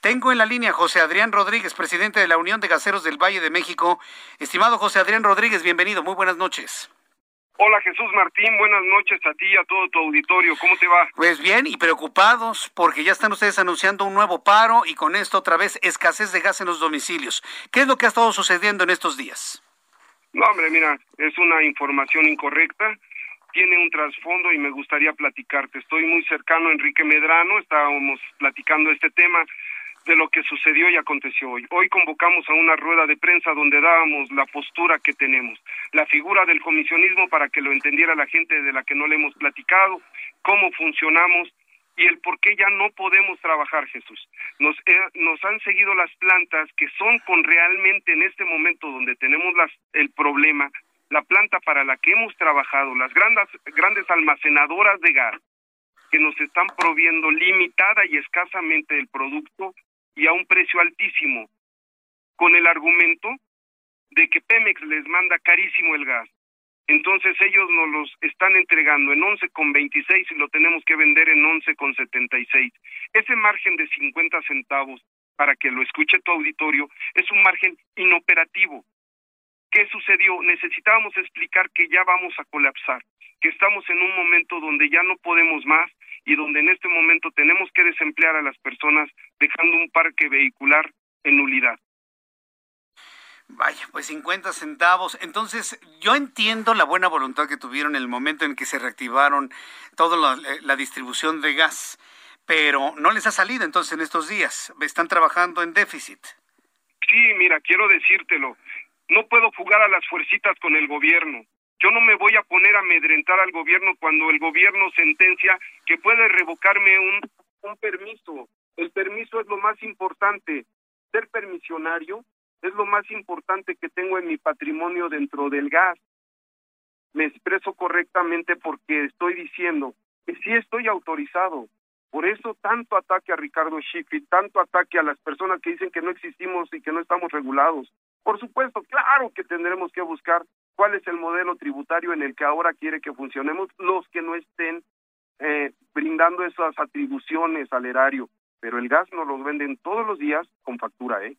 Tengo en la línea José Adrián Rodríguez, presidente de la Unión de Gaseros del Valle de México. Estimado José Adrián Rodríguez, bienvenido. Muy buenas noches. Hola Jesús Martín, buenas noches a ti y a todo tu auditorio. ¿Cómo te va? Pues bien y preocupados porque ya están ustedes anunciando un nuevo paro y con esto otra vez escasez de gas en los domicilios. ¿Qué es lo que ha estado sucediendo en estos días? No, hombre, mira, es una información incorrecta, tiene un trasfondo y me gustaría platicarte. Estoy muy cercano a Enrique Medrano, estábamos platicando este tema de lo que sucedió y aconteció hoy. Hoy convocamos a una rueda de prensa donde dábamos la postura que tenemos, la figura del comisionismo para que lo entendiera la gente de la que no le hemos platicado, cómo funcionamos y el por qué ya no podemos trabajar, Jesús. Nos, eh, nos han seguido las plantas que son con realmente en este momento donde tenemos las, el problema, la planta para la que hemos trabajado, las grandes, grandes almacenadoras de gas que nos están proviendo limitada y escasamente el producto y a un precio altísimo, con el argumento de que Pemex les manda carísimo el gas. Entonces ellos nos los están entregando en 11,26 y lo tenemos que vender en 11,76. Ese margen de 50 centavos, para que lo escuche tu auditorio, es un margen inoperativo. ¿Qué sucedió? Necesitábamos explicar que ya vamos a colapsar, que estamos en un momento donde ya no podemos más y donde en este momento tenemos que desemplear a las personas dejando un parque vehicular en nulidad. Vaya, pues 50 centavos. Entonces, yo entiendo la buena voluntad que tuvieron en el momento en que se reactivaron toda la, la, distribución de gas, pero no les ha salido entonces en estos días. Están trabajando en déficit. Sí, mira, quiero decírtelo. No puedo jugar a las fuercitas con el gobierno. Yo no me voy a poner a amedrentar al gobierno cuando el gobierno sentencia que puede revocarme un, un permiso. El permiso es lo más importante. Ser permisionario es lo más importante que tengo en mi patrimonio dentro del gas. Me expreso correctamente porque estoy diciendo que sí estoy autorizado. Por eso tanto ataque a Ricardo Schiff tanto ataque a las personas que dicen que no existimos y que no estamos regulados. Por supuesto, claro que tendremos que buscar cuál es el modelo tributario en el que ahora quiere que funcionemos los que no estén eh, brindando esas atribuciones al erario. Pero el gas nos lo venden todos los días con factura, ¿eh?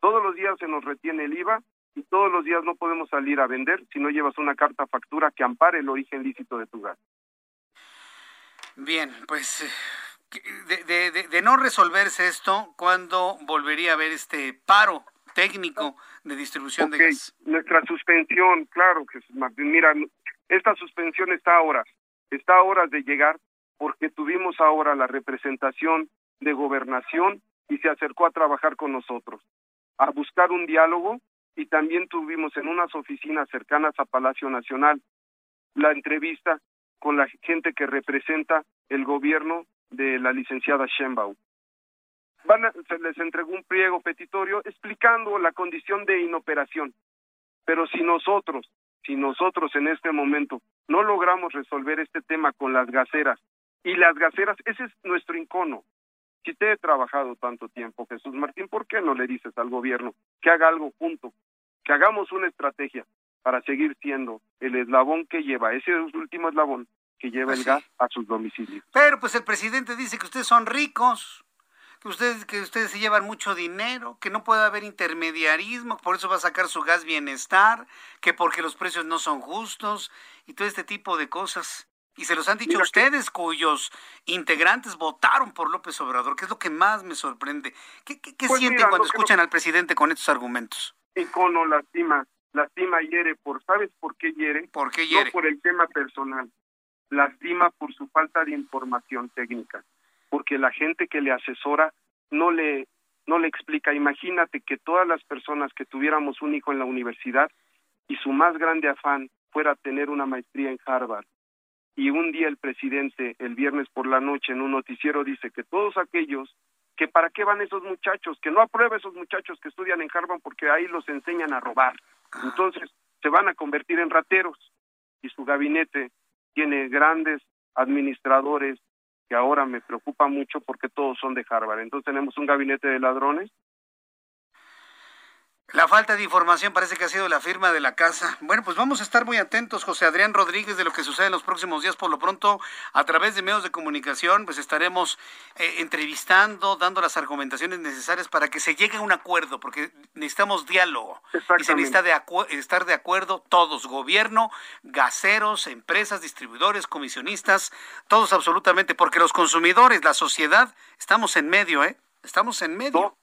Todos los días se nos retiene el IVA y todos los días no podemos salir a vender si no llevas una carta factura que ampare el origen lícito de tu gas. Bien, pues de, de, de, no resolverse esto, ¿cuándo volvería a haber este paro técnico de distribución okay. de gas? Nuestra suspensión, claro, Jesús Martín. Mira, esta suspensión está a horas, está a horas de llegar porque tuvimos ahora la representación de gobernación y se acercó a trabajar con nosotros, a buscar un diálogo y también tuvimos en unas oficinas cercanas a Palacio Nacional la entrevista con la gente que representa el gobierno de la licenciada Sheinbaum. Van a, se les entregó un pliego petitorio explicando la condición de inoperación. Pero si nosotros, si nosotros en este momento no logramos resolver este tema con las gaseras, y las gaseras, ese es nuestro incono. Si te he trabajado tanto tiempo, Jesús Martín, ¿por qué no le dices al gobierno que haga algo junto? Que hagamos una estrategia para seguir siendo el eslabón que lleva, ese último eslabón que lleva Pues el sí. gas a sus domicilios. Pero pues el presidente dice que ustedes son ricos, que ustedes, que ustedes se llevan mucho dinero, que no puede haber intermediarismo, por eso va a sacar su gas bienestar, que porque los precios no son justos y todo este tipo de cosas. Y se los han dicho Mira, ustedes, cuyos integrantes votaron por López Obrador, que es lo que más me sorprende. ¿Qué, qué, qué Pues sienten mira, cuando lo escuchan al presidente con estos argumentos? Icono lastima, lastima hiere por, ¿sabes por qué hiere? ¿Por qué hiere? No por el tema personal, lastima por su falta de información técnica, porque la gente que le asesora no le no le explica. Imagínate que todas las personas que tuviéramos un hijo en la universidad y su más grande afán fuera tener una maestría en Harvard y un día el presidente, el viernes por la noche, en un noticiero dice que todos aquellos que para qué van esos muchachos, que no aprueba esos muchachos que estudian en Harvard porque ahí los enseñan a robar. Entonces se van a convertir en rateros y su gabinete tiene grandes administradores que ahora me preocupa mucho porque todos son de Harvard. Entonces tenemos un gabinete de ladrones la falta de información parece que ha sido la firma de la casa. Bueno, pues vamos a estar muy atentos, José Adrián Rodríguez, de lo que sucede en los próximos días. Por lo pronto, a través de medios de comunicación, pues estaremos eh, entrevistando, dando las argumentaciones necesarias para que se llegue a un acuerdo, porque necesitamos diálogo. Y se necesita de estar de acuerdo todos, gobierno, gaseros, empresas, distribuidores, comisionistas, todos absolutamente, porque los consumidores, la sociedad, estamos en medio, ¿eh? Estamos en medio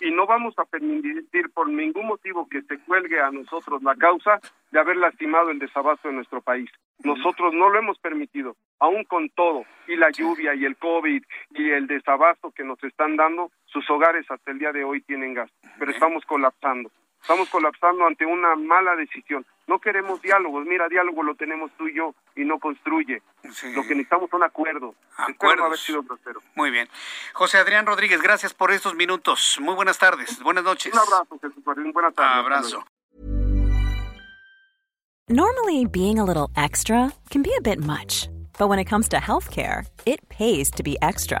y no vamos a permitir por ningún motivo que se cuelgue a nosotros la causa de haber lastimado el desabasto de nuestro país. Nosotros no lo hemos permitido, aún con todo, y la lluvia y el COVID y el desabasto que nos están dando, sus hogares hasta el día de hoy tienen gas, pero estamos colapsando. Estamos colapsando ante una mala decisión. No queremos diálogos. Mira, diálogo lo tenemos tú y yo y no construye. Lo que necesitamos son acuerdos. Acuerdos. haber sido grosero. Muy bien. José Adrián Rodríguez, gracias por estos minutos. Muy buenas tardes. Buenas noches. Un abrazo, Jesús Martín. Buenas tardes. Abrazo. Normally, being a little extra can be a bit much. But when it comes to healthcare, it pays to be extra.